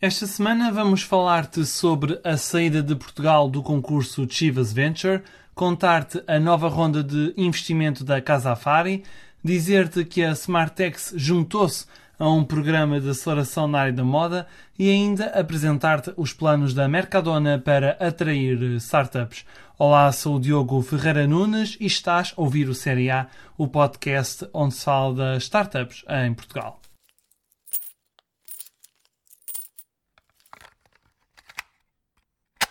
Esta semana vamos falar-te sobre a saída de Portugal do concurso Chivas Venture, contar-te a nova ronda de investimento da Casa Afari, dizer-te que a Smartex juntou-se a um programa de aceleração na área da moda e ainda apresentar-te os planos da Mercadona para atrair startups. Olá, sou o Diogo Ferreira Nunes e estás a ouvir o Série A, o podcast onde se fala das startups em Portugal.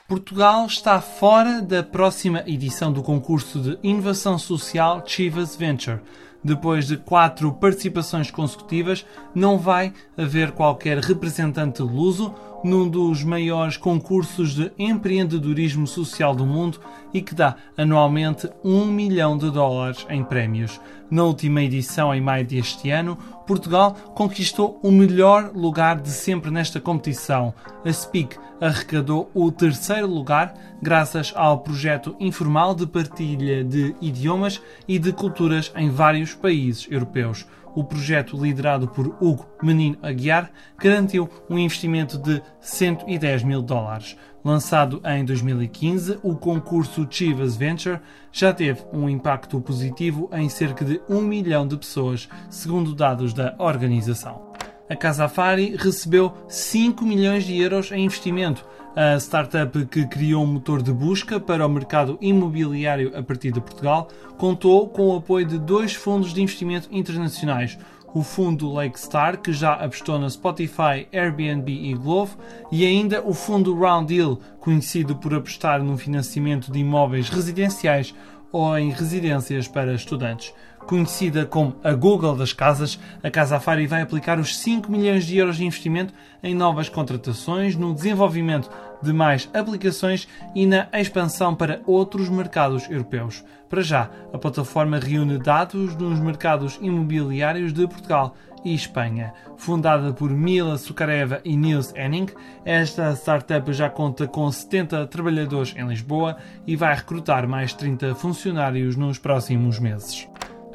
Portugal está fora da próxima edição do concurso de inovação social Chivas Venture. Depois de quatro participações consecutivas, não vai haver qualquer representante luso num dos maiores concursos de empreendedorismo social do mundo e que dá anualmente um milhão de dólares em prémios. Na última edição, em maio deste ano, Portugal conquistou o melhor lugar de sempre nesta competição. A SPIC arrecadou o terceiro lugar graças ao projeto informal de partilha de idiomas e de culturas em vários países europeus. O projeto, liderado por Hugo Menino Aguiar, garantiu um investimento de 110 mil dólares. Lançado em 2015, o concurso Chivas Venture já teve um impacto positivo em cerca de um milhão de pessoas, segundo dados da organização. A Casa Afari recebeu 5 milhões de euros em investimento. A startup que criou um motor de busca para o mercado imobiliário a partir de Portugal contou com o apoio de dois fundos de investimento internacionais, o fundo Lakestar, que já apostou na Spotify, Airbnb e Glovo, e ainda o fundo Round Deal, conhecido por apostar no financiamento de imóveis residenciais ou em residências para estudantes. Conhecida como a Google das casas, a Casa Afari vai aplicar os 5 milhões de euros de investimento em novas contratações, no desenvolvimento de mais aplicações e na expansão para outros mercados europeus. Para já, a plataforma reúne dados nos mercados imobiliários de Portugal e Espanha. Fundada por Mila Sukareva e Nils Henning, esta startup já conta com 70 trabalhadores em Lisboa e vai recrutar mais 30 funcionários nos próximos meses.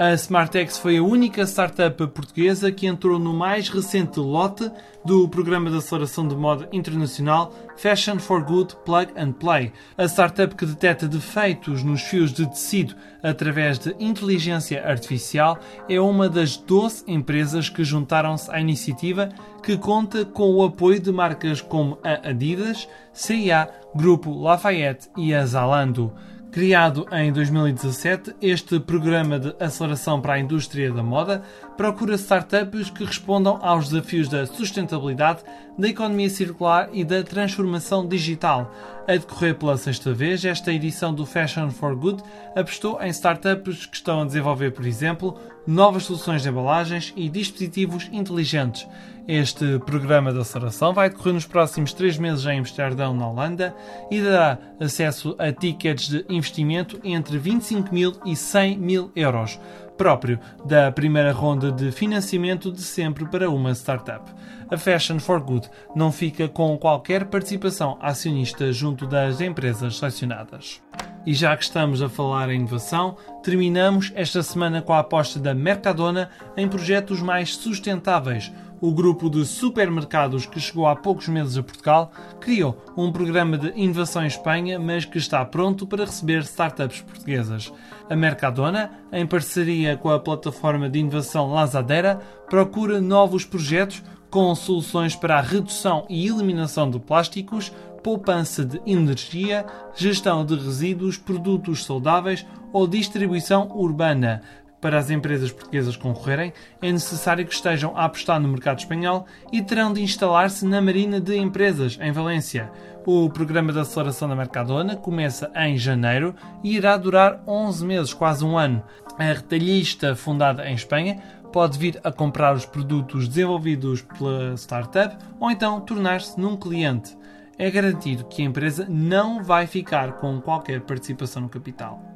A Smartex foi a única startup portuguesa que entrou no mais recente lote do programa de aceleração de moda internacional Fashion for Good Plug and Play. A startup que detecta defeitos nos fios de tecido através de inteligência artificial é uma das 12 empresas que juntaram-se à iniciativa que conta com o apoio de marcas como a Adidas, CIA, Grupo Lafayette e a Zalando. Criado em 2017, este programa de aceleração para a indústria da moda procura startups que respondam aos desafios da sustentabilidade, da economia circular e da transformação digital. A decorrer pela sexta vez, esta edição do Fashion for Good apostou em startups que estão a desenvolver, por exemplo, novas soluções de embalagens e dispositivos inteligentes. Este programa de aceleração vai decorrer nos próximos três meses em Amsterdão, na Holanda, e dará acesso a tickets de investimento entre 25 mil e 100 mil euros, próprio da primeira ronda de financiamento de sempre para uma startup. A Fashion for Good não fica com qualquer participação acionista junto das empresas selecionadas. E já que estamos a falar em inovação, terminamos esta semana com a aposta da Mercadona em projetos mais sustentáveis o grupo de supermercados que chegou há poucos meses a Portugal criou um programa de inovação em Espanha, mas que está pronto para receber startups portuguesas. A Mercadona, em parceria com a plataforma de inovação Lazadera, procura novos projetos com soluções para a redução e eliminação de plásticos, poupança de energia, gestão de resíduos, produtos saudáveis ou distribuição urbana, para as empresas portuguesas concorrerem, é necessário que estejam a apostar no mercado espanhol e terão de instalar-se na Marina de Empresas, em Valência. O programa de aceleração da Mercadona começa em janeiro e irá durar 11 meses, quase um ano. A retalhista, fundada em Espanha, pode vir a comprar os produtos desenvolvidos pela startup ou então tornar-se num cliente. É garantido que a empresa não vai ficar com qualquer participação no capital.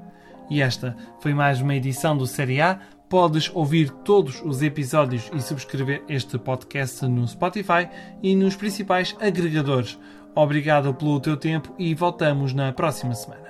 E esta foi mais uma edição do Série A. Podes ouvir todos os episódios e subscrever este podcast no Spotify e nos principais agregadores. Obrigado pelo teu tempo e voltamos na próxima semana.